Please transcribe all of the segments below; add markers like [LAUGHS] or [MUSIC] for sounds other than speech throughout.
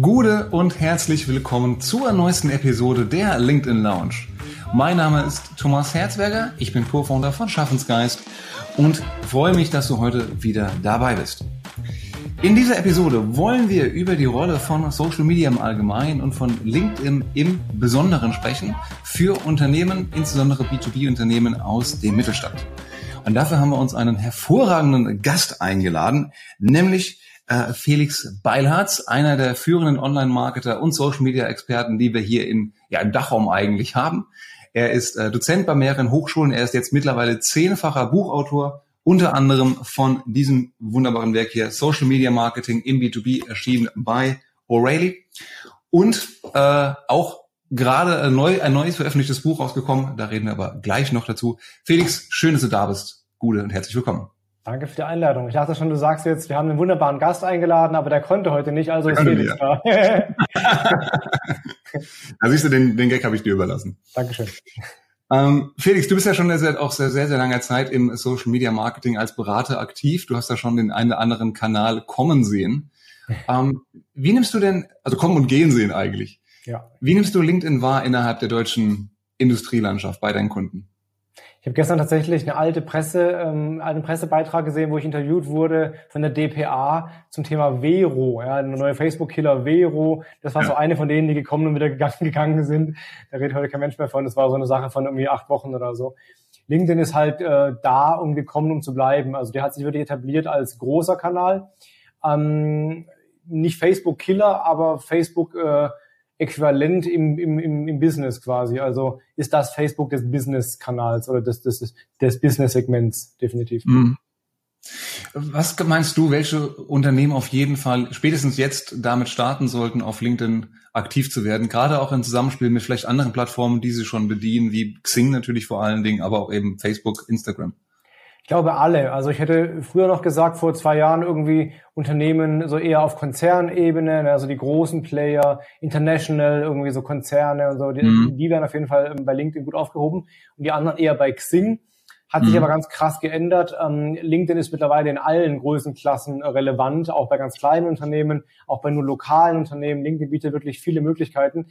Gute und herzlich willkommen zur neuesten Episode der LinkedIn Lounge. Mein Name ist Thomas Herzberger, ich bin Co-Founder von Schaffensgeist und freue mich, dass du heute wieder dabei bist. In dieser Episode wollen wir über die Rolle von Social Media im Allgemeinen und von LinkedIn im Besonderen sprechen für Unternehmen, insbesondere B2B-Unternehmen aus dem Mittelstand. Und dafür haben wir uns einen hervorragenden Gast eingeladen, nämlich äh, Felix Beilharz, einer der führenden Online-Marketer und Social-Media-Experten, die wir hier in, ja, im Dachraum eigentlich haben. Er ist äh, Dozent bei mehreren Hochschulen. Er ist jetzt mittlerweile zehnfacher Buchautor unter anderem von diesem wunderbaren Werk hier Social Media Marketing im B2B erschienen bei O'Reilly und äh, auch gerade ein, neu, ein neues veröffentlichtes Buch rausgekommen. Da reden wir aber gleich noch dazu. Felix, schön, dass du da bist. Gute und herzlich willkommen. Danke für die Einladung. Ich dachte schon, du sagst jetzt, wir haben einen wunderbaren Gast eingeladen, aber der konnte heute nicht, also ist Felix da. [LAUGHS] da siehst du, den, den Gag habe ich dir überlassen. Dankeschön. Ähm, Felix, du bist ja schon seit auch sehr, sehr, sehr langer Zeit im Social Media Marketing als Berater aktiv. Du hast ja schon den einen oder anderen Kanal kommen sehen. Ähm, wie nimmst du denn, also kommen und gehen sehen eigentlich? Ja. Wie nimmst du LinkedIn wahr innerhalb der deutschen Industrielandschaft bei deinen Kunden? Ich habe gestern tatsächlich eine alte Presse, ähm, einen Pressebeitrag gesehen, wo ich interviewt wurde von der DPA zum Thema Vero, ja, eine neue Facebook-Killer Vero. Das war ja. so eine von denen, die gekommen und wieder gegangen, [LAUGHS] gegangen sind. Da redet heute kein Mensch mehr von. Das war so eine Sache von irgendwie acht Wochen oder so. LinkedIn ist halt äh, da, um gekommen, um zu bleiben. Also der hat sich wirklich etabliert als großer Kanal. Ähm, nicht Facebook-Killer, aber Facebook äh, äquivalent im, im, im, im Business quasi. Also ist das Facebook des Business-Kanals oder des, des, des Business-Segments definitiv. Mhm. Was meinst du, welche Unternehmen auf jeden Fall spätestens jetzt damit starten sollten, auf LinkedIn aktiv zu werden? Gerade auch im Zusammenspiel mit vielleicht anderen Plattformen, die sie schon bedienen, wie Xing natürlich vor allen Dingen, aber auch eben Facebook, Instagram. Ich glaube alle. Also ich hätte früher noch gesagt, vor zwei Jahren irgendwie Unternehmen so eher auf Konzernebene, ne, also die großen Player, international, irgendwie so Konzerne und so, die, mhm. die werden auf jeden Fall ähm, bei LinkedIn gut aufgehoben und die anderen eher bei Xing. Hat sich mhm. aber ganz krass geändert. Ähm, LinkedIn ist mittlerweile in allen Größenklassen relevant, auch bei ganz kleinen Unternehmen, auch bei nur lokalen Unternehmen. LinkedIn bietet wirklich viele Möglichkeiten.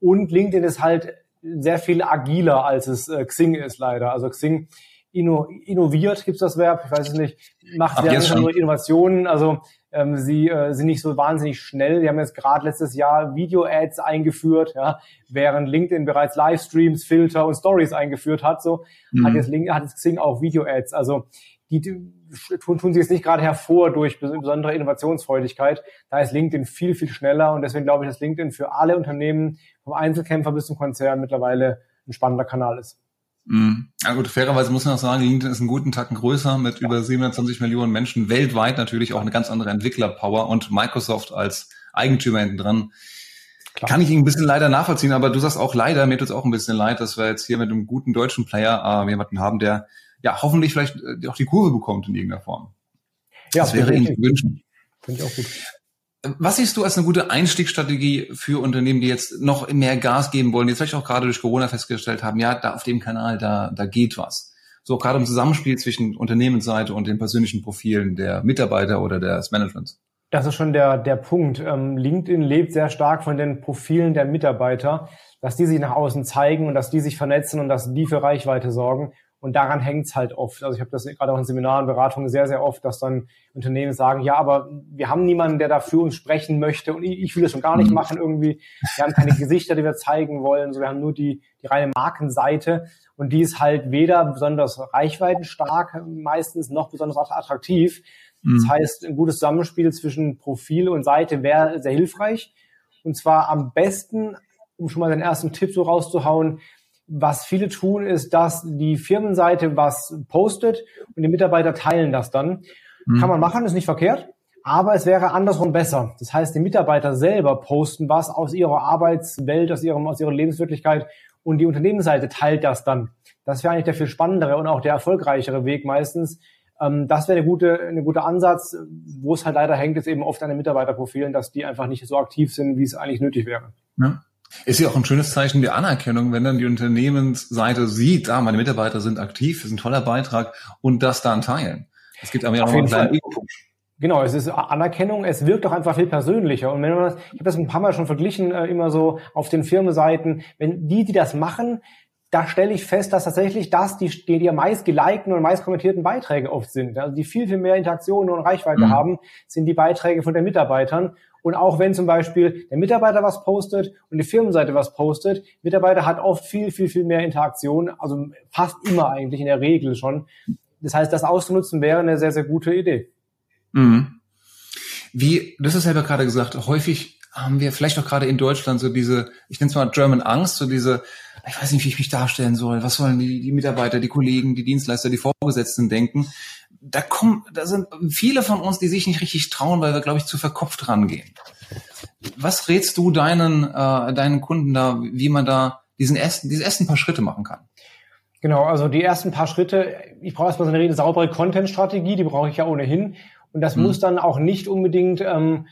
Und LinkedIn ist halt sehr viel agiler, als es äh, Xing ist leider. Also Xing inno, innoviert, gibt's das Verb, ich weiß es nicht, macht sehr andere Innovationen, also ähm, sie äh, sind nicht so wahnsinnig schnell. Sie haben jetzt gerade letztes Jahr Video-Ads eingeführt, ja, während LinkedIn bereits Livestreams, Filter und Stories eingeführt hat, so mhm. hat jetzt LinkedIn, hat jetzt Xing auch Video-Ads. Also die tun, tun sie jetzt nicht gerade hervor durch besondere Innovationsfreudigkeit. Da ist LinkedIn viel, viel schneller und deswegen glaube ich, dass LinkedIn für alle Unternehmen, vom Einzelkämpfer bis zum Konzern mittlerweile ein spannender Kanal ist. Mhm. Ja gut, fairerweise muss man auch sagen, LinkedIn ist einen guten Tacken größer mit über 720 Millionen Menschen weltweit natürlich auch eine ganz andere Entwicklerpower und Microsoft als Eigentümer hinten dran. Klar. Kann ich Ihnen ein bisschen leider nachvollziehen, aber du sagst auch leider, mir tut es auch ein bisschen leid, dass wir jetzt hier mit einem guten deutschen Player äh, jemanden haben, der ja hoffentlich vielleicht äh, auch die Kurve bekommt in irgendeiner Form. Ja, das wäre Ihnen zu wünschen. Finde ich auch gut. Was siehst du als eine gute Einstiegsstrategie für Unternehmen, die jetzt noch mehr Gas geben wollen, die vielleicht auch gerade durch Corona festgestellt haben, ja, da auf dem Kanal, da, da geht was. So gerade im Zusammenspiel zwischen Unternehmensseite und den persönlichen Profilen der Mitarbeiter oder des Managements. Das ist schon der, der Punkt. Ähm, LinkedIn lebt sehr stark von den Profilen der Mitarbeiter, dass die sich nach außen zeigen und dass die sich vernetzen und dass die für Reichweite sorgen. Und daran hängt's halt oft. Also ich habe das gerade auch in Seminaren, Beratungen sehr, sehr oft, dass dann Unternehmen sagen, ja, aber wir haben niemanden, der da für uns sprechen möchte und ich, ich will das schon gar nicht mhm. machen irgendwie. Wir haben keine Gesichter, die wir zeigen wollen. So, wir haben nur die, die reine Markenseite und die ist halt weder besonders reichweitenstark meistens noch besonders attraktiv. Das mhm. heißt, ein gutes Zusammenspiel zwischen Profil und Seite wäre sehr hilfreich. Und zwar am besten, um schon mal den ersten Tipp so rauszuhauen, was viele tun, ist, dass die Firmenseite was postet und die Mitarbeiter teilen das dann. Mhm. Kann man machen, ist nicht verkehrt. Aber es wäre andersrum besser. Das heißt, die Mitarbeiter selber posten was aus ihrer Arbeitswelt, aus, ihrem, aus ihrer Lebenswirklichkeit und die Unternehmensseite teilt das dann. Das wäre eigentlich der viel spannendere und auch der erfolgreichere Weg meistens. Ähm, das wäre eine gute, eine gute Ansatz. Wo es halt leider hängt, ist eben oft an den Mitarbeiterprofilen, dass die einfach nicht so aktiv sind, wie es eigentlich nötig wäre. Ja. Ist ja auch ein schönes Zeichen der Anerkennung, wenn dann die Unternehmensseite sieht, ah, meine Mitarbeiter sind aktiv, ist ein toller Beitrag und das dann teilen. Es gibt aber ja noch einen kleinen Ego-Push. Genau, es ist Anerkennung, es wirkt auch einfach viel persönlicher. Und wenn man das, ich habe das ein paar Mal schon verglichen, äh, immer so auf den Firmenseiten, wenn die, die das machen, da stelle ich fest, dass tatsächlich das die, die, die meist gelikten und meist kommentierten Beiträge oft sind. Also die viel, viel mehr Interaktionen und Reichweite mhm. haben, sind die Beiträge von den Mitarbeitern. Und auch wenn zum Beispiel der Mitarbeiter was postet und die Firmenseite was postet, Mitarbeiter hat oft viel, viel, viel mehr Interaktion, also fast immer eigentlich in der Regel schon. Das heißt, das auszunutzen wäre eine sehr, sehr gute Idee. Mhm. Wie, das ist selber gerade gesagt, häufig haben wir vielleicht auch gerade in Deutschland so diese, ich nenne es mal German Angst, so diese, ich weiß nicht, wie ich mich darstellen soll, was sollen die, die Mitarbeiter, die Kollegen, die Dienstleister, die Vorgesetzten denken. Da kommen, da sind viele von uns, die sich nicht richtig trauen, weil wir, glaube ich, zu verkopft rangehen. Was rätst du deinen, äh, deinen Kunden da, wie man da diesen ersten, diese ersten paar Schritte machen kann? Genau, also die ersten paar Schritte, ich brauche erstmal so eine saubere Content-Strategie, die brauche ich ja ohnehin. Und das mhm. muss dann auch nicht unbedingt, ähm,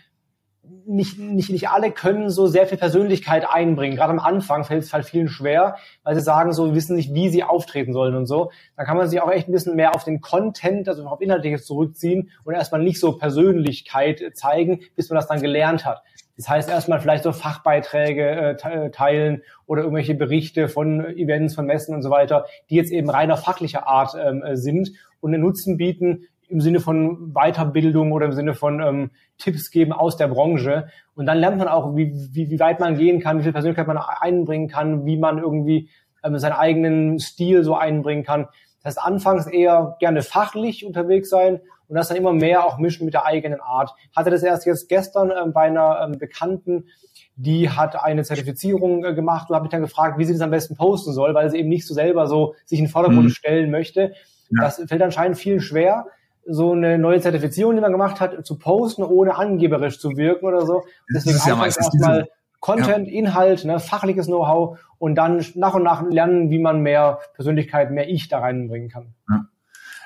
nicht, nicht, nicht alle können so sehr viel Persönlichkeit einbringen. Gerade am Anfang fällt es halt vielen schwer, weil sie sagen so, wissen nicht, wie sie auftreten sollen und so. Da kann man sich auch echt ein bisschen mehr auf den Content, also auf Inhaltliches zurückziehen und erstmal nicht so Persönlichkeit zeigen, bis man das dann gelernt hat. Das heißt erstmal vielleicht so Fachbeiträge äh, teilen oder irgendwelche Berichte von Events, von Messen und so weiter, die jetzt eben reiner fachlicher Art ähm, sind und einen Nutzen bieten, im Sinne von Weiterbildung oder im Sinne von ähm, Tipps geben aus der Branche. Und dann lernt man auch, wie, wie, wie weit man gehen kann, wie viel Persönlichkeit man einbringen kann, wie man irgendwie ähm, seinen eigenen Stil so einbringen kann. Das heißt, anfangs eher gerne fachlich unterwegs sein und das dann immer mehr auch mischen mit der eigenen Art. Hatte das erst jetzt gestern ähm, bei einer ähm, Bekannten, die hat eine Zertifizierung äh, gemacht und habe mich dann gefragt, wie sie das am besten posten soll, weil sie eben nicht so selber so sich in den Vordergrund mhm. stellen möchte. Ja. Das fällt anscheinend viel schwer so eine neue Zertifizierung, die man gemacht hat, zu posten, ohne angeberisch zu wirken oder so. Deswegen das ist ja meistens erstmal Content, ja. Inhalt, ne, fachliches Know-how und dann nach und nach lernen, wie man mehr Persönlichkeit, mehr Ich da reinbringen kann. Ja.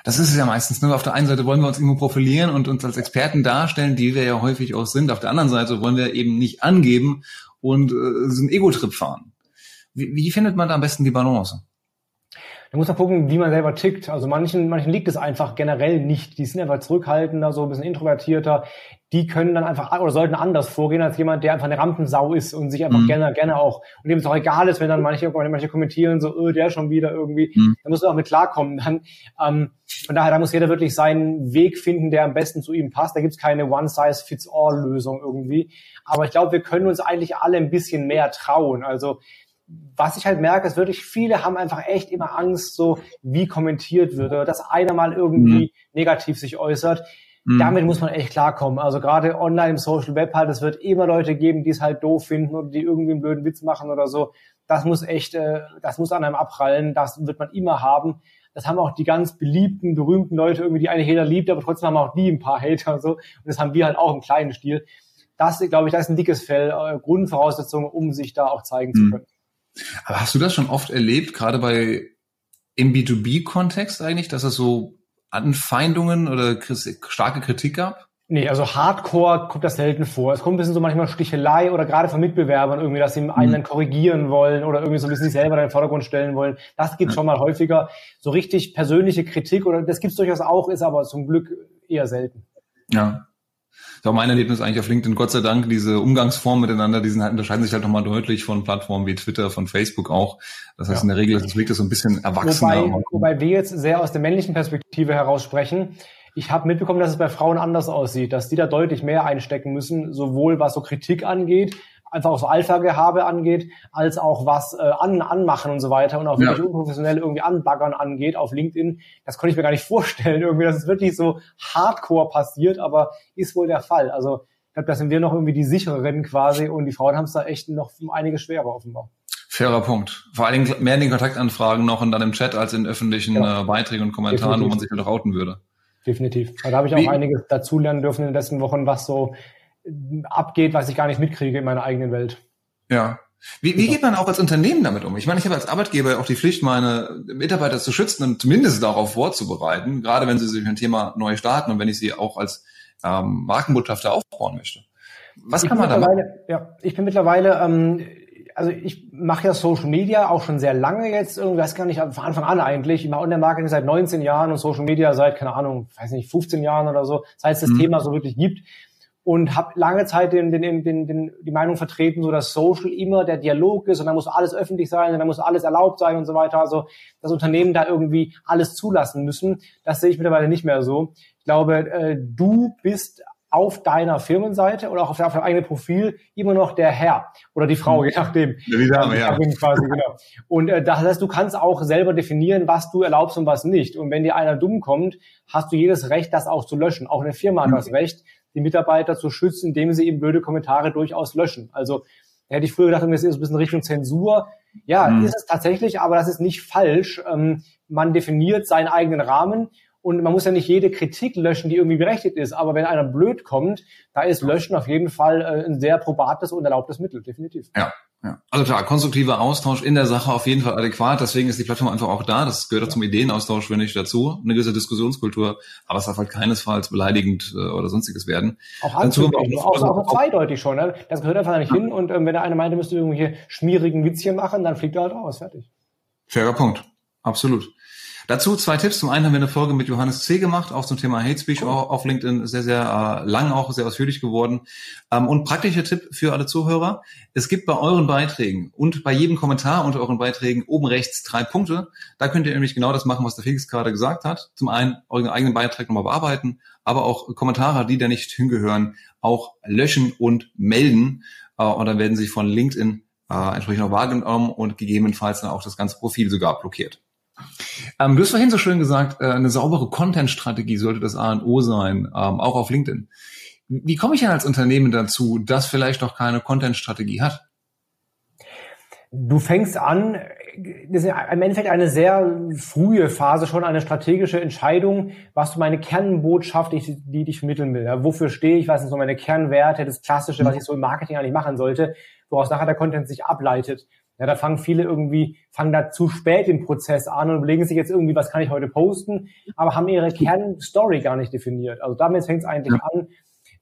Das ist es ja meistens. Ne? Auf der einen Seite wollen wir uns irgendwo profilieren und uns als Experten darstellen, die wir ja häufig auch sind. Auf der anderen Seite wollen wir eben nicht angeben und äh, so einen Ego-Trip fahren. Wie, wie findet man da am besten die Balance? Da muss man gucken, wie man selber tickt. Also manchen, manchen liegt es einfach generell nicht. Die sind einfach zurückhaltender, so ein bisschen introvertierter. Die können dann einfach oder sollten anders vorgehen als jemand, der einfach eine Rampensau ist und sich einfach mhm. gerne, gerne auch und dem es auch egal ist, wenn dann manche, manche kommentieren so, oh, der schon wieder irgendwie. Mhm. Da muss man auch mit klarkommen. Dann, ähm, von daher, da muss jeder wirklich seinen Weg finden, der am besten zu ihm passt. Da gibt's keine One-Size-Fits-All-Lösung irgendwie. Aber ich glaube, wir können uns eigentlich alle ein bisschen mehr trauen. Also was ich halt merke, ist wirklich, viele haben einfach echt immer Angst, so wie kommentiert wird oder dass einer mal irgendwie mhm. negativ sich äußert. Mhm. Damit muss man echt klarkommen. Also gerade online im Social Web halt, es wird immer Leute geben, die es halt doof finden oder die irgendwie einen blöden Witz machen oder so. Das muss echt, äh, das muss an einem abprallen. Das wird man immer haben. Das haben auch die ganz beliebten, berühmten Leute irgendwie, die eine Hater liebt, aber trotzdem haben auch die ein paar Hater und so. Und das haben wir halt auch im kleinen Stil. Das, glaube ich, das ist ein dickes Fell, äh, Grundvoraussetzungen, um sich da auch zeigen mhm. zu können. Aber hast du das schon oft erlebt, gerade bei im B2B-Kontext eigentlich, dass es so Anfeindungen oder starke Kritik gab? Nee, also Hardcore kommt das selten vor. Es kommt ein bisschen so manchmal Stichelei oder gerade von Mitbewerbern irgendwie, dass sie einen dann korrigieren wollen oder irgendwie so ein bisschen sich selber in den Vordergrund stellen wollen. Das gibt ja. schon mal häufiger. So richtig persönliche Kritik oder das gibt's durchaus auch, ist aber zum Glück eher selten. Ja. Das war mein Erlebnis eigentlich auf LinkedIn. Gott sei Dank, diese Umgangsformen miteinander, die sind halt, unterscheiden sich halt nochmal deutlich von Plattformen wie Twitter, von Facebook auch. Das heißt, ja. in der Regel ist das das so ein bisschen erwachsener. Wobei, wobei wir jetzt sehr aus der männlichen Perspektive heraus sprechen. Ich habe mitbekommen, dass es bei Frauen anders aussieht, dass die da deutlich mehr einstecken müssen, sowohl was so Kritik angeht, einfach auch so Alpha-Gehabe angeht, als auch was äh, an, anmachen und so weiter und auch wirklich ja. unprofessionell irgendwie anbaggern angeht auf LinkedIn. Das konnte ich mir gar nicht [LAUGHS] vorstellen, irgendwie, dass es wirklich so hardcore passiert, aber ist wohl der Fall. Also ich glaube, da sind wir noch irgendwie die sichereren quasi und die Frauen haben es da echt noch einige schwerer offenbar. Fairer Punkt. Vor allen Dingen mehr in den Kontaktanfragen noch und dann im Chat als in öffentlichen genau. äh, Beiträgen und Kommentaren, Definitiv. wo man sich halt auch outen würde. Definitiv. Also da habe ich auch Wie? einiges dazulernen dürfen in den letzten Wochen, was so abgeht, was ich gar nicht mitkriege in meiner eigenen Welt. Ja. Wie, wie geht man auch als Unternehmen damit um? Ich meine, ich habe als Arbeitgeber auch die Pflicht, meine Mitarbeiter zu schützen und zumindest darauf vorzubereiten, gerade wenn sie sich ein Thema neu starten und wenn ich sie auch als ähm, Markenbotschafter aufbauen möchte. Was ich kann man da machen? Ja, ich bin mittlerweile ähm, also ich mache ja Social Media auch schon sehr lange jetzt, irgendwie weiß gar nicht, von Anfang an eigentlich. Ich mache Online-Marketing seit 19 Jahren und Social Media seit, keine Ahnung, weiß nicht, 15 Jahren oder so, seit es das mhm. Thema so wirklich gibt. Und habe lange Zeit den, den, den, den, die Meinung vertreten, so dass Social immer der Dialog ist und da muss alles öffentlich sein und da muss alles erlaubt sein und so weiter. Also das Unternehmen da irgendwie alles zulassen müssen. Das sehe ich mittlerweile nicht mehr so. Ich glaube, äh, du bist auf deiner Firmenseite oder auch auf deinem eigenen Profil immer noch der Herr oder die Frau, je nachdem. Ja, die Dame, ja. Quasi, genau. Und äh, das heißt, du kannst auch selber definieren, was du erlaubst und was nicht. Und wenn dir einer dumm kommt, hast du jedes Recht, das auch zu löschen. Auch eine Firma hat das Recht, die Mitarbeiter zu schützen, indem sie eben blöde Kommentare durchaus löschen. Also da hätte ich früher gedacht, das ist ein bisschen Richtung Zensur. Ja, mhm. ist es tatsächlich, aber das ist nicht falsch. Ähm, man definiert seinen eigenen Rahmen und man muss ja nicht jede Kritik löschen, die irgendwie berechtigt ist. Aber wenn einer blöd kommt, da ist Löschen auf jeden Fall äh, ein sehr probates und erlaubtes Mittel, definitiv. Ja. Ja. Also klar, konstruktiver Austausch in der Sache auf jeden Fall adäquat. Deswegen ist die Plattform einfach auch da. Das gehört auch ja. zum Ideenaustausch, wenn nicht dazu. Eine gewisse Diskussionskultur. Aber es darf halt keinesfalls beleidigend äh, oder sonstiges werden. Auch, auch, auch, auch, auch zweideutig schon. Ne? Das gehört einfach nicht ja. hin. Und ähm, wenn der eine meinte, müsste irgendwelche schmierigen Witzchen machen, dann fliegt er halt raus. Fertig. Fairer Punkt. Absolut. Dazu zwei Tipps. Zum einen haben wir eine Folge mit Johannes C. gemacht, auch zum Thema Hate Speech, auch auf LinkedIn sehr, sehr äh, lang, auch sehr ausführlich geworden. Ähm, und praktischer Tipp für alle Zuhörer. Es gibt bei euren Beiträgen und bei jedem Kommentar unter euren Beiträgen oben rechts drei Punkte. Da könnt ihr nämlich genau das machen, was der Felix gerade gesagt hat. Zum einen euren eigenen Beitrag nochmal bearbeiten, aber auch Kommentare, die da nicht hingehören, auch löschen und melden. Äh, und dann werden sie von LinkedIn äh, entsprechend auch wahrgenommen und gegebenenfalls dann auch das ganze Profil sogar blockiert. Ähm, du hast vorhin so schön gesagt, äh, eine saubere Content-Strategie sollte das A und O sein, ähm, auch auf LinkedIn. Wie komme ich denn als Unternehmen dazu, das vielleicht noch keine Content-Strategie hat? Du fängst an, das ist im Endeffekt eine sehr frühe Phase schon, eine strategische Entscheidung, was du meine Kernbotschaft, die, die ich vermitteln will. Ja, wofür stehe ich, was sind so meine Kernwerte, das Klassische, was ich so im Marketing eigentlich machen sollte, woraus nachher der Content sich ableitet. Ja, da fangen viele irgendwie, fangen da zu spät im Prozess an und überlegen sich jetzt irgendwie, was kann ich heute posten, aber haben ihre Kernstory gar nicht definiert. Also damit fängt es eigentlich ja. an.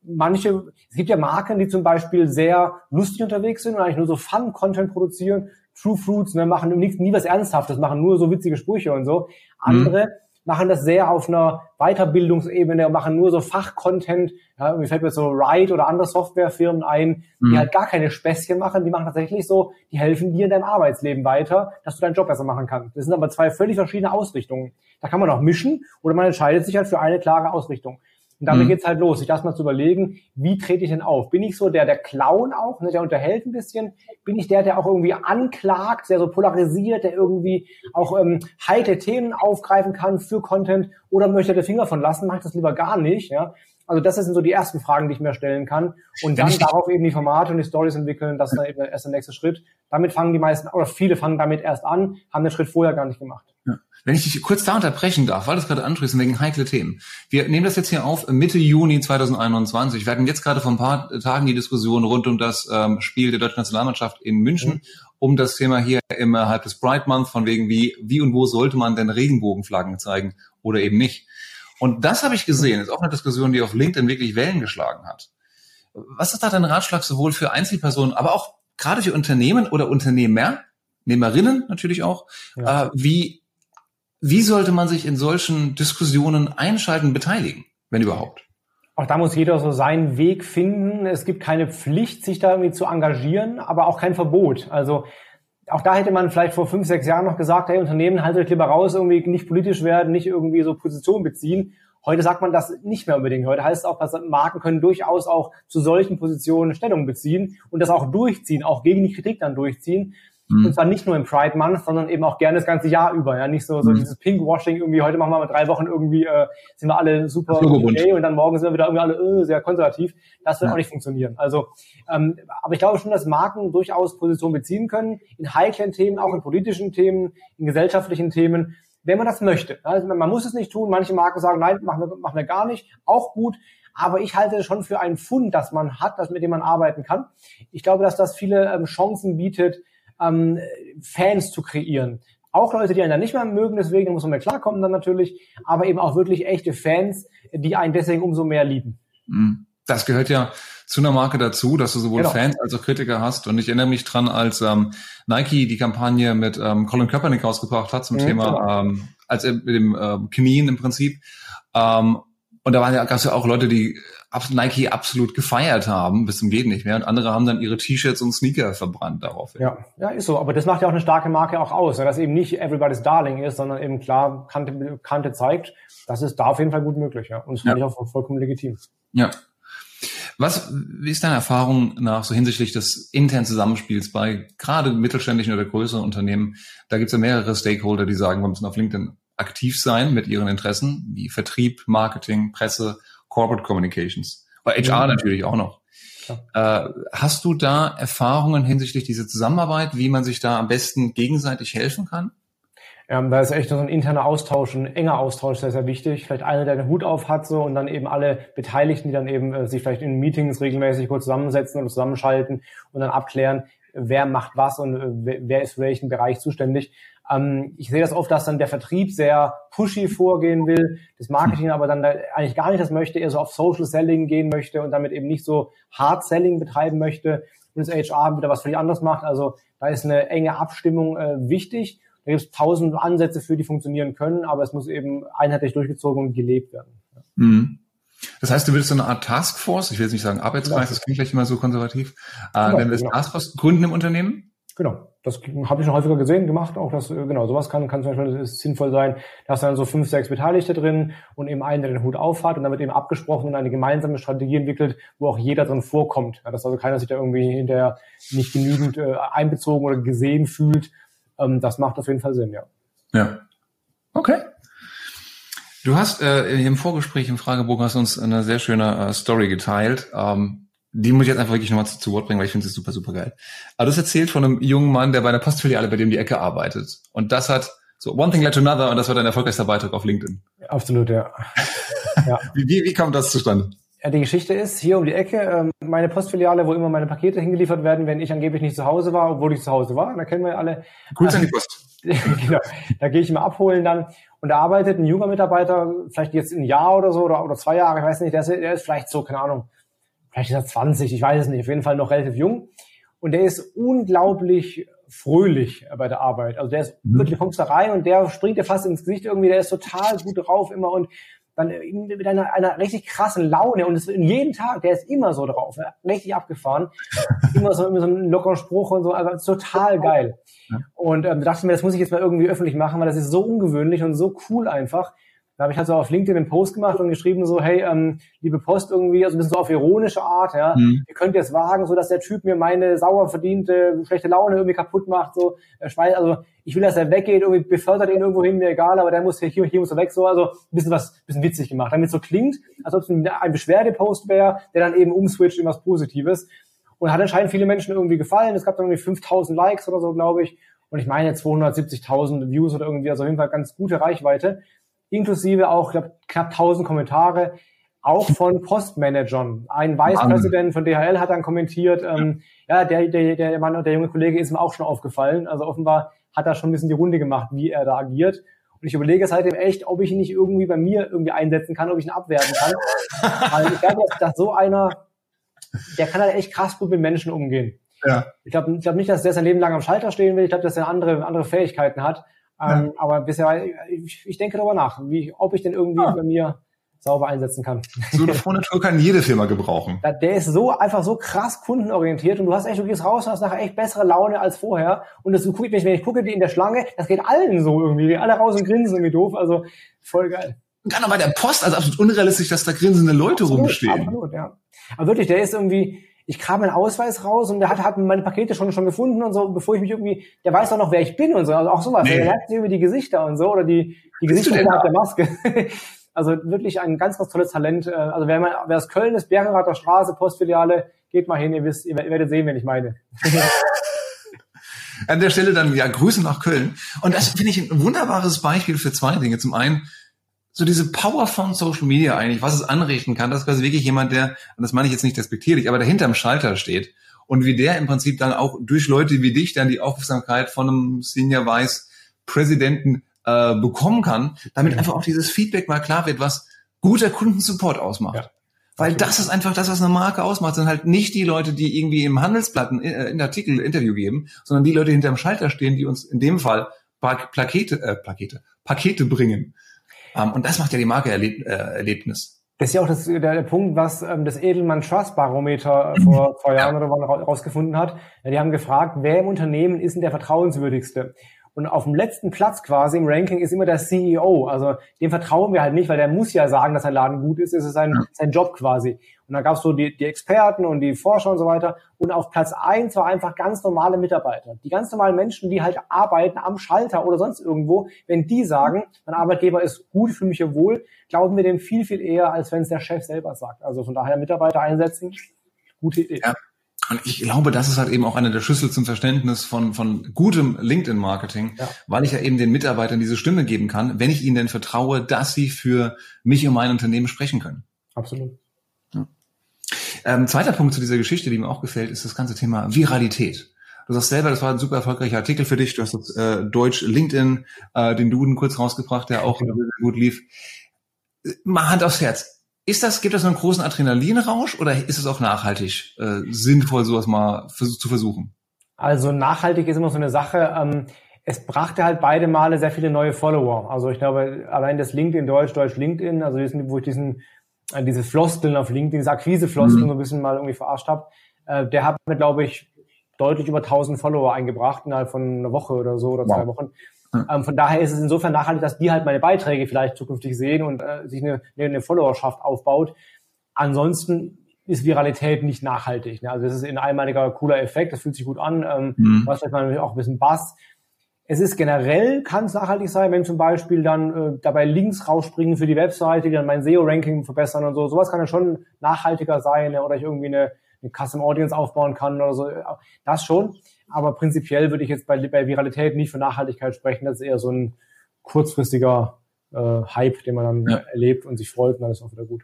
Manche, es gibt ja Marken, die zum Beispiel sehr lustig unterwegs sind und eigentlich nur so Fun-Content produzieren. True Fruits, ne, machen nie, nie was Ernsthaftes, machen nur so witzige Sprüche und so. Andere, mhm machen das sehr auf einer Weiterbildungsebene, machen nur so Fachcontent. Ja, mir fällt mir so Ride oder andere Softwarefirmen ein, die mhm. halt gar keine Späßchen machen. Die machen tatsächlich so, die helfen dir in deinem Arbeitsleben weiter, dass du deinen Job besser machen kannst. Das sind aber zwei völlig verschiedene Ausrichtungen. Da kann man auch mischen oder man entscheidet sich halt für eine klare Ausrichtung. Und damit mhm. geht's halt los, sich erstmal zu überlegen, wie trete ich denn auf? Bin ich so der, der Clown auch, ne, der unterhält ein bisschen? Bin ich der, der auch irgendwie anklagt, der so polarisiert, der irgendwie auch ähm, heite Themen aufgreifen kann für Content? Oder möchte der Finger von lassen? Mache ich das lieber gar nicht? Ja? Also das sind so die ersten Fragen, die ich mir stellen kann. Und dann darauf eben die Formate und die Stories entwickeln, das ist dann eben erst der nächste Schritt. Damit fangen die meisten, oder viele fangen damit erst an, haben den Schritt vorher gar nicht gemacht. Ja. Wenn ich dich kurz da unterbrechen darf, weil das gerade ansprichst, wegen heikle Themen. Wir nehmen das jetzt hier auf Mitte Juni 2021. Wir hatten jetzt gerade vor ein paar Tagen die Diskussion rund um das ähm, Spiel der deutschen Nationalmannschaft in München, mhm. um das Thema hier innerhalb des Pride Month von wegen wie, wie und wo sollte man denn Regenbogenflaggen zeigen oder eben nicht. Und das habe ich gesehen, ist auch eine Diskussion, die auf LinkedIn wirklich Wellen geschlagen hat. Was ist da dein Ratschlag sowohl für Einzelpersonen, aber auch gerade für Unternehmen oder Unternehmer, Nehmerinnen natürlich auch, ja. äh, wie wie sollte man sich in solchen Diskussionen einschalten, beteiligen, wenn überhaupt? Auch da muss jeder so seinen Weg finden. Es gibt keine Pflicht, sich da irgendwie zu engagieren, aber auch kein Verbot. Also auch da hätte man vielleicht vor fünf, sechs Jahren noch gesagt, hey, Unternehmen, haltet euch lieber raus, irgendwie nicht politisch werden, nicht irgendwie so Position beziehen. Heute sagt man das nicht mehr unbedingt. Heute heißt es auch, dass Marken können durchaus auch zu solchen Positionen Stellung beziehen und das auch durchziehen, auch gegen die Kritik dann durchziehen. Mhm. Und zwar nicht nur im Pride Month, sondern eben auch gerne das ganze Jahr über. Ja, nicht so, so mhm. dieses Pinkwashing irgendwie, heute machen wir mal drei Wochen irgendwie, äh, sind wir alle super gay und dann morgen sind wir wieder irgendwie alle äh, sehr konservativ. Das wird ja. auch nicht funktionieren. Also, ähm, aber ich glaube schon, dass Marken durchaus Position beziehen können, in heiklen Themen, auch in politischen Themen, in gesellschaftlichen Themen, wenn man das möchte. Also man muss es nicht tun. Manche Marken sagen, nein, machen wir, machen wir gar nicht. Auch gut. Aber ich halte es schon für einen Fund, das man hat, das mit dem man arbeiten kann. Ich glaube, dass das viele ähm, Chancen bietet, ähm, Fans zu kreieren. Auch Leute, die einen dann nicht mehr mögen, deswegen muss man mehr klarkommen dann natürlich, aber eben auch wirklich echte Fans, die einen deswegen umso mehr lieben. Mhm. Das gehört ja zu einer Marke dazu, dass du sowohl Genau. Fans als auch Kritiker hast. Und ich erinnere mich dran, als ähm, Nike die Kampagne mit ähm, Colin Kaepernick rausgebracht hat zum Mhm, Thema, genau. ähm, als er mit dem ähm, Knien im Prinzip. Ähm, und da waren ja, gab es ja auch Leute, die Nike absolut gefeiert haben, bis zum geht nicht mehr. Und andere haben dann ihre T-Shirts und Sneaker verbrannt daraufhin. Ja, ja, ist so. Aber das macht ja auch eine starke Marke auch aus, dass eben nicht everybody's darling ist, sondern eben klar Kante, Kante zeigt. Das ist da auf jeden Fall gut möglich, ja. Und das finde Ja. ich auch vollkommen legitim. Ja. Was, wie ist deine Erfahrung nach so hinsichtlich des internen Zusammenspiels bei gerade mittelständischen oder größeren Unternehmen? Da gibt es ja mehrere Stakeholder, die sagen, wir müssen auf LinkedIn aktiv sein mit ihren Interessen, wie Vertrieb, Marketing, Presse, Corporate Communications. Bei HR Mhm. natürlich auch noch. Äh, hast du da Erfahrungen hinsichtlich dieser Zusammenarbeit, wie man sich da am besten gegenseitig helfen kann? Ähm, da ist echt so ein interner Austausch, ein enger Austausch sehr, sehr wichtig. Vielleicht einer, der den Hut auf hat so und dann eben alle Beteiligten, die dann eben äh, sich vielleicht in Meetings regelmäßig kurz zusammensetzen und zusammenschalten und dann abklären, wer macht was und äh, wer ist für welchen Bereich zuständig. Ähm, ich sehe das oft, dass dann der Vertrieb sehr pushy vorgehen will, das Marketing aber dann da eigentlich gar nicht das möchte, eher so auf Social Selling gehen möchte und damit eben nicht so Hard Selling betreiben möchte und das HR wieder was völlig anderes macht. Also da ist eine enge Abstimmung äh, wichtig. Da gibt es tausend Ansätze für, die funktionieren können, aber es muss eben einheitlich durchgezogen und gelebt werden. Mhm. Das heißt, du würdest so eine Art Taskforce, ich will jetzt nicht sagen Arbeitskreis, das klingt vielleicht immer so konservativ, äh, Genau, wenn wir das genau. Taskforce gründen im Unternehmen? Genau, das habe ich schon häufiger gesehen, gemacht. Auch das, äh, genau, sowas kann, kann zum Beispiel sinnvoll sein. Da hast du dann so fünf, sechs Beteiligte drin und eben einen, der den Hut aufhat und dann wird eben abgesprochen und eine gemeinsame Strategie entwickelt, wo auch jeder drin vorkommt. Ja, dass also keiner sich da irgendwie hinterher nicht genügend äh, einbezogen oder gesehen fühlt. Ähm, das macht auf jeden Fall Sinn, ja. Ja. Okay. Du hast äh, im Vorgespräch im Fragebogen hast uns eine sehr schöne äh, Story geteilt. Ähm, die muss ich jetzt einfach wirklich nochmal zu, zu Wort bringen, weil ich finde es super, super geil. Aber du hast erzählt von einem jungen Mann, der bei einer Postfiliale bei dem die Ecke arbeitet. Und das hat so one thing led to another und das war dein erfolgreichster Beitrag auf LinkedIn. Absolut, ja. [LAUGHS] ja. Wie, wie, wie kam das zustande? Ja, die Geschichte ist hier um die Ecke, ähm, meine Postfiliale, wo immer meine Pakete hingeliefert werden, wenn ich angeblich nicht zu Hause war, obwohl ich zu Hause war. Da kennen wir ja alle. Grüße an die [LAUGHS] Post. genau. Da gehe ich immer abholen dann. Und da arbeitet ein junger Mitarbeiter, vielleicht jetzt ein Jahr oder so oder, oder zwei Jahre, ich weiß nicht, der ist, der ist vielleicht so, keine Ahnung, vielleicht ist er 20, ich weiß es nicht, auf jeden Fall noch relativ jung. Und der ist unglaublich fröhlich bei der Arbeit. Also der ist Mhm. wirklich, kommst da rein und der springt dir fast ins Gesicht irgendwie, der ist total gut drauf immer und dann mit einer, einer richtig krassen Laune und es jeden Tag, der ist immer so drauf, ja, richtig abgefahren, [LAUGHS] immer so mit so einem lockeren Spruch und so, also total geil. Und ähm, dachte mir, das muss ich jetzt mal irgendwie öffentlich machen, weil das ist so ungewöhnlich und so cool einfach. Da habe ich halt so auf LinkedIn einen Post gemacht und geschrieben so, hey, ähm, liebe Post irgendwie, also ein bisschen so auf ironische Art, ja, Mhm. ihr könnt jetzt wagen, so dass der Typ mir meine sauer verdiente schlechte Laune irgendwie kaputt macht, so, also ich will, dass er weggeht, irgendwie befördert ihn irgendwo hin, mir egal, aber der muss hier, hier, hier muss er weg, so, also ein bisschen was, ein bisschen witzig gemacht, damit es so klingt, als ob es ein, ein Beschwerdepost wäre, der dann eben umswitcht in was Positives. Und hat anscheinend viele Menschen irgendwie gefallen, es gab dann irgendwie 5000 Likes oder so, glaube ich, und ich meine 270.000 Views oder irgendwie, also auf jeden Fall ganz gute Reichweite, inklusive auch, ich glaube, knapp 1000 Kommentare, auch von [LAUGHS] Postmanagern. Ein Vice Mann. President von DHL hat dann kommentiert, ähm, ja, der, der, der Mann, der junge Kollege ist mir auch schon aufgefallen. Also offenbar hat er schon ein bisschen die Runde gemacht, wie er da agiert. Und ich überlege seitdem echt, ob ich ihn nicht irgendwie bei mir irgendwie einsetzen kann, ob ich ihn abwerten kann. [LAUGHS] Weil ich glaube, dass, dass so einer, der kann halt echt krass gut mit Menschen umgehen. Ja. Ich glaube ich glaub nicht, dass der sein Leben lang am Schalter stehen will. Ich glaube, dass er andere, andere Fähigkeiten hat. Ähm, Aber bisher, ich, ich denke darüber nach, wie, ob ich den irgendwie Ah. bei mir sauber einsetzen kann. So eine frohe Natur kann jede Firma gebrauchen. Der ist so einfach so krass kundenorientiert und du hast echt, du gehst raus und hast nachher echt bessere Laune als vorher. Und das guckt mich, wenn ich gucke, die in der Schlange, das geht allen so irgendwie. Die alle raus und grinsen irgendwie doof. Also voll geil. Gerade bei der Post, also absolut unrealistisch, dass da grinsende Leute rumstehen. Absolut, ja. Aber wirklich, der ist irgendwie, ich kam meinen Ausweis raus und der hat, hat meine Pakete schon, schon gefunden und so, bevor ich mich irgendwie, der weiß auch noch, wer ich bin und so. Also auch sowas. Nee. Der merkt sich irgendwie die Gesichter und so oder die, die Bist Gesichter innerhalb der Maske. [LAUGHS] Also wirklich ein ganz, ganz tolles Talent. Äh, Also wer, mal, wer aus Köln ist, Bergenrather Straße, Postfiliale, geht mal hin, ihr wisst, ihr werdet sehen, wen ich meine. [LAUGHS] An der Stelle dann ja Grüße nach Köln. Und das finde ich ein wunderbares Beispiel für zwei Dinge. Zum einen so diese Power von Social Media eigentlich, was es anrichten kann. Das ist quasi wirklich jemand, der, und das meine ich jetzt nicht despektierlich, aber der hinterm Schalter steht. Und wie der im Prinzip dann auch durch Leute wie dich dann die Aufmerksamkeit von einem Senior Vice Präsidenten äh, bekommen kann, damit Ja. einfach auch dieses Feedback mal klar wird, was guter Kundensupport ausmacht. Ja. Weil das ist einfach das, was eine Marke ausmacht. sind halt nicht die Leute, die irgendwie im Handelsblatt äh, in Artikel Interview geben, sondern die Leute, die hinterm Schalter stehen, die uns in dem Fall Plakete, äh, Plakete, Pakete bringen. Ähm, und das macht ja die Marke -Erleb äh, Erlebnis. Das ist ja auch das, der, der Punkt, was ähm, das Edelmann Trust Barometer vor zwei Jahren oder wann rausgefunden hat. Ja, die haben gefragt, wer im Unternehmen ist denn der vertrauenswürdigste? Und auf dem letzten Platz quasi im Ranking ist immer der CEO. Also dem vertrauen wir halt nicht, weil der muss ja sagen, dass sein Laden gut ist. Es ist sein, sein Job quasi. Und dann gab es so die, die Experten und die Forscher und so weiter. Und auf Platz eins war einfach ganz normale Mitarbeiter. Die ganz normalen Menschen, die halt arbeiten am Schalter oder sonst irgendwo. Wenn die sagen, mein Arbeitgeber ist gut, für mich wohl, glauben wir dem viel, viel eher, als wenn es der Chef selber sagt. Also von daher Mitarbeiter einsetzen, gute Idee. Ja. Und ich glaube, das ist halt eben auch einer der Schlüssel zum Verständnis von, von gutem LinkedIn-Marketing, ja. weil ich ja eben den Mitarbeitern diese Stimme geben kann, wenn ich ihnen denn vertraue, dass sie für mich und mein Unternehmen sprechen können. Absolut. Ja. Ähm, zweiter Punkt zu dieser Geschichte, die mir auch gefällt, ist das ganze Thema Viralität. Du sagst selber, das war ein super erfolgreicher Artikel für dich. Du hast das äh, Deutsch LinkedIn, äh, den Duden kurz rausgebracht, der auch genau. gut lief. Mal Hand aufs Herz ist das, gibt das einen großen Adrenalinrausch oder ist es auch nachhaltig äh, sinnvoll, sowas mal vers zu versuchen? Also nachhaltig ist immer so eine Sache. Ähm, es brachte halt beide Male sehr viele neue Follower. Also ich glaube, allein das LinkedIn Deutsch, Deutsch LinkedIn, also diesen, wo ich diesen, äh, diese Floskeln auf LinkedIn, diese Akquise-Floskeln mhm. so ein bisschen mal irgendwie verarscht habe, äh, der hat mir, glaube ich, deutlich über 1000 Follower eingebracht innerhalb von einer Woche oder so oder wow. zwei Wochen. Ähm, von daher ist es insofern nachhaltig, dass die halt meine Beiträge vielleicht zukünftig sehen und äh, sich eine, eine Followerschaft aufbaut. Ansonsten ist Viralität nicht nachhaltig. Ne? Also es ist ein einmaliger cooler Effekt, das fühlt sich gut an, ähm, mhm. was vielleicht mal auch ein bisschen Bass. Es ist generell, kann es nachhaltig sein, wenn zum Beispiel dann äh, dabei Links rausspringen für die Webseite, die dann mein SEO-Ranking verbessern und so. Sowas kann ja schon nachhaltiger sein ne? oder ich irgendwie eine, eine Custom Audience aufbauen kann oder so. Das schon. Aber prinzipiell würde ich jetzt bei, bei Viralität nicht von Nachhaltigkeit sprechen. Das ist eher so ein kurzfristiger äh, Hype, den man dann ja. erlebt und sich freut und dann ist auch wieder gut.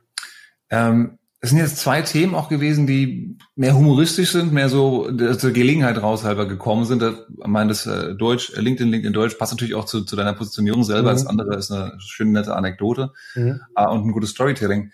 Ähm, es sind jetzt zwei Themen auch gewesen, die mehr humoristisch sind, mehr so zur Gelegenheit raus halber gekommen sind. Ich meine, das äh, Deutsch, äh, LinkedIn, LinkedIn Deutsch passt natürlich auch zu, zu deiner Positionierung selber. Mhm. Das andere ist eine schöne, nette Anekdote mhm. äh, und ein gutes Storytelling.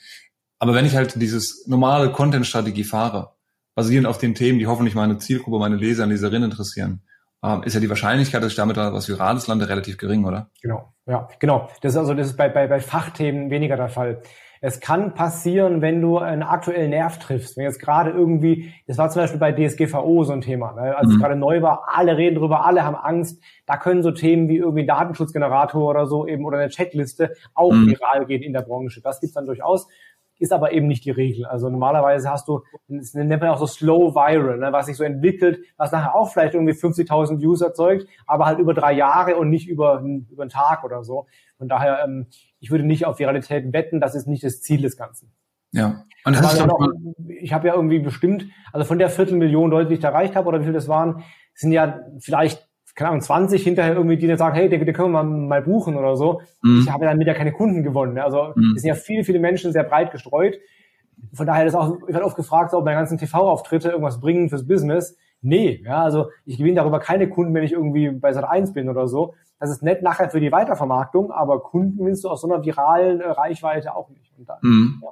Aber wenn ich halt dieses normale Content-Strategie fahre, basierend auf den Themen, die hoffentlich meine Zielgruppe, meine Leser und Leserinnen interessieren, ähm, ist ja die Wahrscheinlichkeit, dass ich damit was Virales lande, relativ gering, oder? Genau, ja, genau. Das ist also, das ist bei, bei, bei Fachthemen weniger der Fall. Es kann passieren, wenn du einen aktuellen Nerv triffst. Wenn jetzt gerade irgendwie, das war zum Beispiel bei DSGVO so ein Thema, ne? als mhm. es gerade neu war, alle reden drüber, alle haben Angst. Da können so Themen wie irgendwie Datenschutzgenerator oder so eben oder eine Checkliste auch mhm. viral gehen in der Branche. Das gibt's dann durchaus ist aber eben nicht die Regel. Also normalerweise hast du, das nennt man auch so Slow Viral, ne, was sich so entwickelt, was nachher auch vielleicht irgendwie 50.000 Views erzeugt, aber halt über drei Jahre und nicht über, über einen Tag oder so. Von daher, ähm, ich würde nicht auf Viralität wetten, das ist nicht das Ziel des Ganzen. Ja. Und das ist ja noch, ich habe ja irgendwie bestimmt, also von der Viertelmillion Leute, die ich da erreicht habe, oder wie viel das waren, sind ja vielleicht keine Ahnung, 20 hinterher irgendwie, die dann sagen, hey, den, den können wir mal, mal buchen oder so. Mhm. Ich habe damit ja keine Kunden gewonnen. Ne? Also mhm. es sind ja viele, viele Menschen sehr breit gestreut. Von daher ist auch, ich werde oft gefragt, ob meine ganzen TV-Auftritte irgendwas bringen fürs Business. Nee, ja, also ich gewinne darüber keine Kunden, wenn ich irgendwie bei Sat 1 bin oder so. Das ist nett nachher für die Weitervermarktung, aber Kunden gewinnst du aus so einer viralen äh, Reichweite auch nicht. Dann, mhm. ja.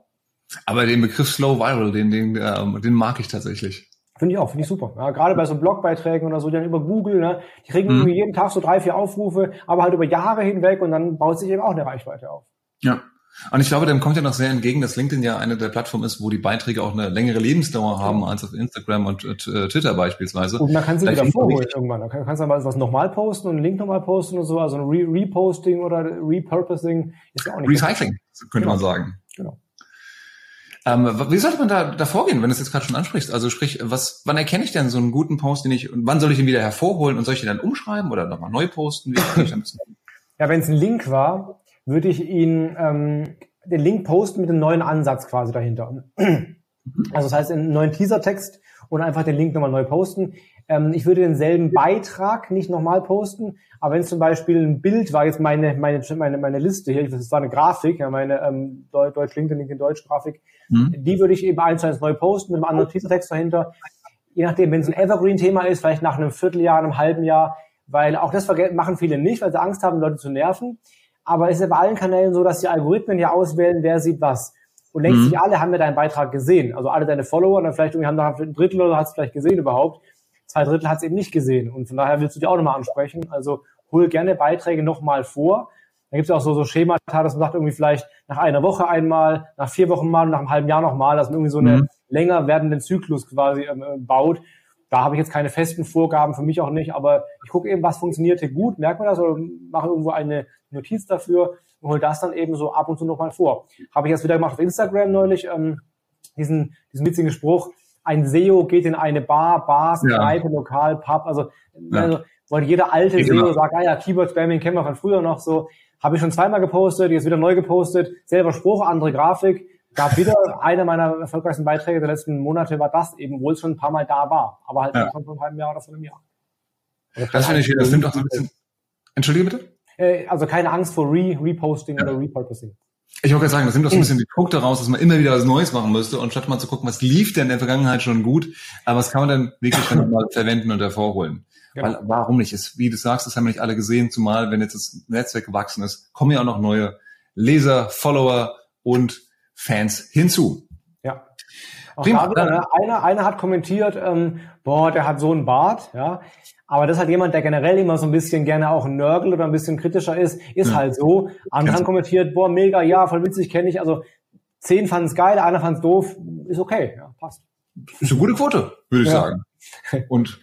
Aber den Begriff Slow Viral, den, den, äh, den mag ich tatsächlich. Finde ich auch, finde ich super. Ja, gerade bei so Blogbeiträgen oder so, die dann über Google, ne, die kriegen mhm. jeden Tag so drei, vier Aufrufe, aber halt über Jahre hinweg und dann baut sich eben auch eine Reichweite auf. Ja. Und ich glaube, dem kommt ja noch sehr entgegen, dass LinkedIn ja eine der Plattformen ist, wo die Beiträge auch eine längere Lebensdauer haben ja. als auf Instagram und äh, Twitter beispielsweise. Und man kann sie wieder vorholen irgendwann. Da kannst du mal was nochmal posten und einen Link nochmal posten und so. Also ein Re Reposting oder Repurposing ist ja auch nicht. Recycling, könnte genau. man sagen. Genau. Ähm, wie sollte man da, da vorgehen, wenn du es jetzt gerade schon ansprichst? Also sprich, was, wann erkenne ich denn so einen guten Post, den ich, und wann soll ich ihn wieder hervorholen und soll ich ihn dann umschreiben oder nochmal neu posten? [LAUGHS] Ja, wenn es ein Link war, würde ich ihn ähm, den Link posten mit einem neuen Ansatz quasi dahinter. [CLEARS THROAT] Also das heißt, einen neuen Teasertext und einfach den Link nochmal neu posten. Ähm, ich würde denselben Beitrag nicht nochmal posten, aber wenn es zum Beispiel ein Bild war, jetzt meine, meine, meine, meine Liste hier, das war eine Grafik, ja, meine ähm, Deutsch LinkedIn, LinkedIn Deutsch Grafik, mhm. die würde ich eben eins zu eins neu posten mit einem anderen Teasertext dahinter. Je nachdem, wenn es ein Evergreen-Thema ist, vielleicht nach einem Vierteljahr, einem halben Jahr, weil auch das machen viele nicht, weil sie Angst haben, Leute zu nerven. Aber es ist ja bei allen Kanälen so, dass die Algorithmen ja auswählen, wer sieht was. und denkst mhm. sich, alle haben ja deinen Beitrag gesehen. Also alle deine Follower, dann vielleicht irgendwie haben da ein Drittel oder hat es vielleicht gesehen überhaupt. Zwei Drittel hat es eben nicht gesehen. Und von daher willst du die auch nochmal ansprechen. Also hol gerne Beiträge nochmal vor. Da gibt es auch so, so Schemata, dass man sagt, irgendwie vielleicht nach einer Woche einmal, nach vier Wochen mal und nach einem halben Jahr nochmal, dass man irgendwie so einen mhm. länger werdenden Zyklus quasi ähm, äh, baut. Da habe ich jetzt keine festen Vorgaben, für mich auch nicht, aber ich gucke eben, was funktionierte gut, merkt man das oder mache irgendwo eine Notiz dafür und hole das dann eben so ab und zu nochmal vor. Habe ich jetzt wieder gemacht auf Instagram neulich, ähm, diesen, diesen witzigen Spruch, ein SEO geht in eine Bar, Bars, ja. Kneipe, Lokal, Pub, also, ja. also weil jeder alte ich SEO sagt, ah ja, Keyword Spamming kennen wir von früher noch so, habe ich schon zweimal gepostet, jetzt wieder neu gepostet, selber Spruch, andere Grafik, gab wieder [LAUGHS] einer meiner erfolgreichsten Beiträge der letzten Monate war das eben, wo es schon ein paar Mal da war, aber halt ja. schon vor einem halben Jahr oder vor einem Jahr. Also das finde ich, das nimmt auch so ein bisschen. Entschuldige bitte? Äh, also keine Angst vor Re Reposting ja. oder Repurposing. Ich wollte gerade sagen, das nimmt auch so ein bisschen die Punkte raus, dass man immer wieder was Neues machen müsste und statt mal zu gucken, was lief denn in der Vergangenheit schon gut, aber was kann man dann wirklich dann mal verwenden und hervorholen. Genau. Weil warum nicht? Ist, wie du sagst, das haben wir nicht alle gesehen, zumal wenn jetzt das Netzwerk gewachsen ist, kommen ja auch noch neue Leser, Follower und Fans hinzu. Ja. Auch Prima, wieder, ne? einer, einer hat kommentiert, ähm, boah, der hat so einen Bart, ja. Aber das halt jemand, der generell immer so ein bisschen gerne auch ein Nörgel oder ein bisschen kritischer ist, ist ja. halt so. Andere haben kommentiert, boah, mega, ja, voll witzig, kenne ich. Also zehn fanden es geil, einer fand es doof, ist okay, ja, passt. Ist eine gute Quote, würde ich ja. sagen. Und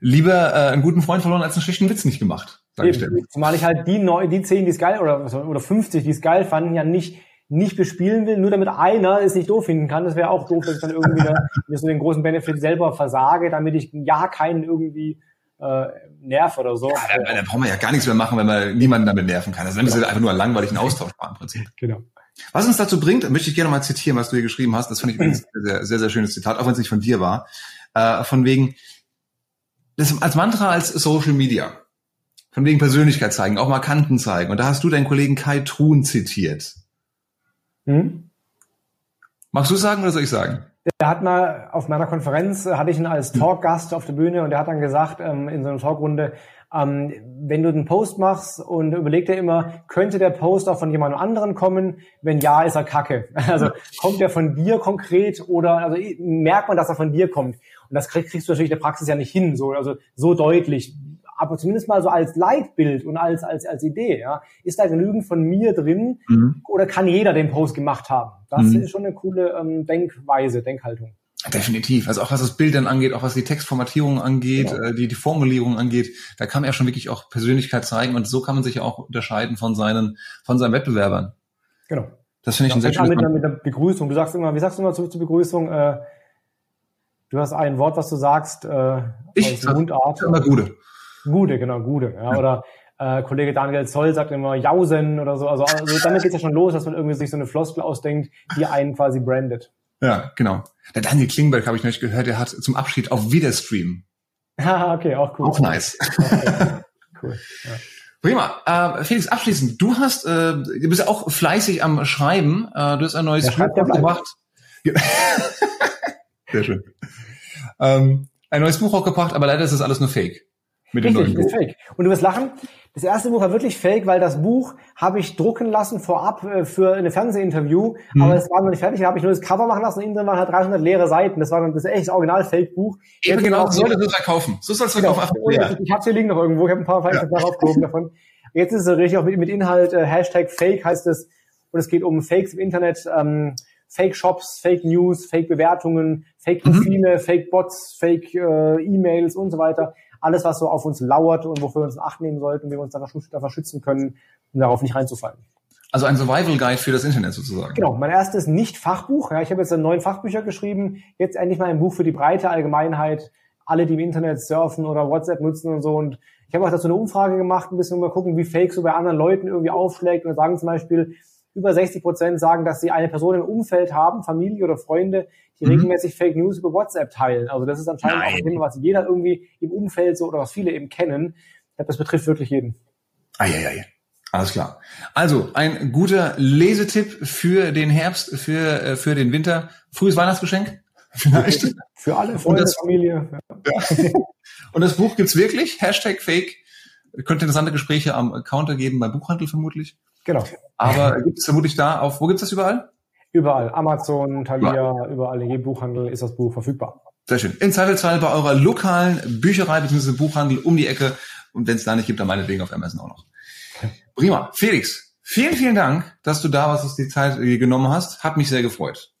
lieber äh, einen guten Freund verloren als einen schlechten Witz nicht gemacht, sage ich dir. Zumal ich halt die neu, die zehn, die es geil oder oder 50, die es geil fanden, ja nicht nicht bespielen will, nur damit einer es nicht doof finden kann. Das wäre auch doof, dass ich dann irgendwie da, [LAUGHS] so den großen Benefit selber versage, damit ich ja keinen irgendwie äh, nerv oder so. Ja, da, da braucht man ja gar nichts mehr machen, wenn man niemanden damit nerven kann. Dann ist es einfach nur ein austauschbar im Prinzip. Genau. Was uns dazu bringt, möchte ich gerne mal zitieren, was du hier geschrieben hast. Das fand ich [CLEARS THROAT] übrigens ein sehr, sehr, sehr schönes Zitat, auch wenn es nicht von dir war. Äh, von wegen, das als Mantra als Social Media. Von wegen Persönlichkeit zeigen, auch mal Kanten zeigen. Und da hast du deinen Kollegen Kai Truhn zitiert. Hm? Magst du sagen oder soll ich sagen? Der hat mal auf meiner Konferenz, äh, hatte ich ihn als. Talkgast auf der Bühne und der hat dann gesagt, ähm, in so einer Talkrunde, ähm, wenn du einen Post machst und überleg dir immer, könnte der Post auch von jemand anderen kommen? Wenn ja, ist er kacke. [LAUGHS] Also kommt der von dir konkret oder also merkt man, dass er von dir kommt? Und das kriegst du natürlich in der Praxis ja nicht hin, so, also so deutlich aber zumindest mal so als Leitbild und als, als, als Idee, ja, ist da genügend von mir drin mhm. oder kann jeder den Post gemacht haben? Das mhm. ist schon eine coole ähm, Denkweise, Denkhaltung. Definitiv. Also auch was das Bild dann angeht, auch was die Textformatierung angeht, genau. äh, die, die Formulierung angeht, da kann er schon wirklich auch Persönlichkeit zeigen und so kann man sich ja auch unterscheiden von seinen, von seinen Wettbewerbern. Genau. Das finde ich ein sehr schönes mit, mit der Begrüßung. Du sagst immer, wie sagst du immer zur, zur Begrüßung? Äh, du hast ein Wort, was du sagst, äh, ich aus Mundart. Immer Gude. Gude, genau, Gude. Ja, ja. Oder äh, Kollege Daniel Zoll sagt immer Jausen oder so. Also, also damit geht es ja schon los, dass man irgendwie sich so eine Floskel ausdenkt, die einen quasi brandet. Ja, genau. Der Daniel Klingberg habe ich neulich gehört, der hat zum Abschied auf Wiederstream. Ah, okay, auch cool. Auch nice. Okay. cool. Ja. Prima. Äh, Felix, abschließend, du hast, äh, du bist ja auch fleißig am Schreiben. Äh, du hast ein neues Buch gemacht. [LAUGHS] Sehr schön. Ähm, ein neues Buch auch gebracht, aber leider ist das alles nur Fake. Mit dem Richtig, Buch. ist fake. Und du wirst lachen, das erste Buch war wirklich fake, weil das Buch habe ich drucken lassen vorab äh, für eine Fernsehinterview, mhm. aber es war noch nicht fertig, da habe ich nur das Cover machen lassen und innen drin waren halt 300 leere Seiten. Das war dann das echt das Original-Fake-Buch. Eben genau, so soll es verkaufen. So soll es genau. verkaufen. Ja. Ich habe hier liegen noch irgendwo, ich habe ein paar Exemplare ja. aufgehoben davon. Jetzt ist es richtig auch mit, mit Inhalt, äh, Hashtag Fake heißt es, und es geht um Fakes im Internet, ähm, Fake Shops, Fake News, Fake Bewertungen, Fake mhm. Profile, mhm. Fake Bots, Fake äh, E-Mails und so weiter alles, was so auf uns lauert und wofür wir uns in Acht nehmen sollten, wie wir uns davor schützen können, um darauf nicht reinzufallen. Also ein Survival Guide für das Internet sozusagen. Genau, mein erstes Nicht-Fachbuch. Ja, ich habe jetzt neun Fachbücher geschrieben, jetzt endlich mal ein Buch für die breite Allgemeinheit, alle, die im Internet surfen oder WhatsApp nutzen und so. Und ich habe auch dazu eine Umfrage gemacht, ein bisschen mal gucken, wie Fake so bei anderen Leuten irgendwie aufschlägt. Und sagen zum Beispiel, über 60 Prozent sagen, dass sie eine Person im Umfeld haben, Familie oder Freunde, die mhm. regelmäßig Fake News über WhatsApp teilen. Also das ist anscheinend Nein. auch ein Thema, was jeder irgendwie im Umfeld so oder was viele eben kennen. Ich glaube, das betrifft wirklich jeden. Eieiei. Alles klar. Also ein guter Lesetipp für den Herbst, für, äh, für den Winter. Frühes Weihnachtsgeschenk? [LAUGHS] Vielleicht. Für alle Freunde, das, Familie. Ja. [LAUGHS] Und das Buch gibt's wirklich? Hashtag Fake. Könnte interessante Gespräche am Counter geben, beim Buchhandel vermutlich. Genau. Aber gibt es vermutlich da auf, wo gibt es das überall? Überall. Amazon, Thalia, ja. überall in jedem Buchhandel ist das Buch verfügbar. Sehr schön. In Zweifelsfall bei eurer lokalen Bücherei bzw. Buchhandel um die Ecke. Und wenn es da nicht gibt, dann meinetwegen auf Amazon auch noch. Prima. Felix, vielen, vielen Dank, dass du da warst, dass du die Zeit genommen hast. Hat mich sehr gefreut.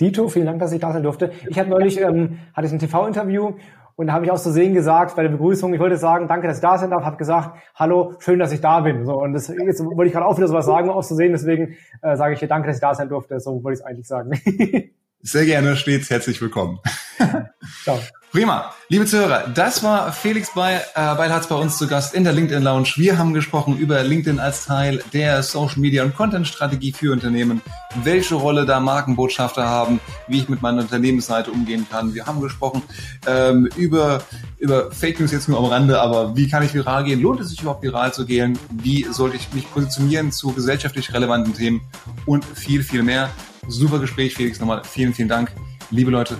Dito, vielen Dank, dass ich da sein durfte. Ich habe neulich, ähm, hatte ich ein TV-Interview und da habe ich aus Versehen gesagt bei der Begrüßung, ich wollte sagen, danke, dass ich da sein darf, habe gesagt, hallo, schön, dass ich da bin. So, und das, jetzt wollte ich gerade auch wieder sowas sagen, aus Versehen, deswegen äh, sage ich hier danke, dass ich da sein durfte. So wollte ich es eigentlich sagen. [LAUGHS] Sehr gerne, stets herzlich willkommen. [LAUGHS] Ciao. Prima. Liebe Zuhörer, das war Felix bei, äh, Beilharz bei uns zu Gast in der LinkedIn Lounge. Wir haben gesprochen über LinkedIn als Teil der Social Media und Content Strategie für Unternehmen, welche Rolle da Markenbotschafter haben, wie ich mit meiner Unternehmensseite umgehen kann. Wir haben gesprochen ähm, über, über Fake News jetzt nur am Rande, aber wie kann ich viral gehen? Lohnt es sich überhaupt viral zu gehen? Wie sollte ich mich positionieren zu gesellschaftlich relevanten Themen und viel, viel mehr. Super Gespräch, Felix. Nochmal vielen, vielen Dank. Liebe Leute,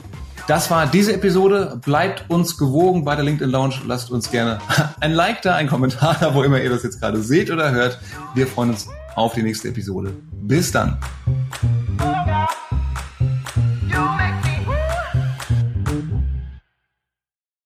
das war diese Episode. Bleibt uns gewogen bei der LinkedIn Lounge. Lasst uns gerne [LAUGHS] ein Like da, ein Kommentar da, wo immer ihr das jetzt gerade seht oder hört. Wir freuen uns auf die nächste Episode. Bis dann.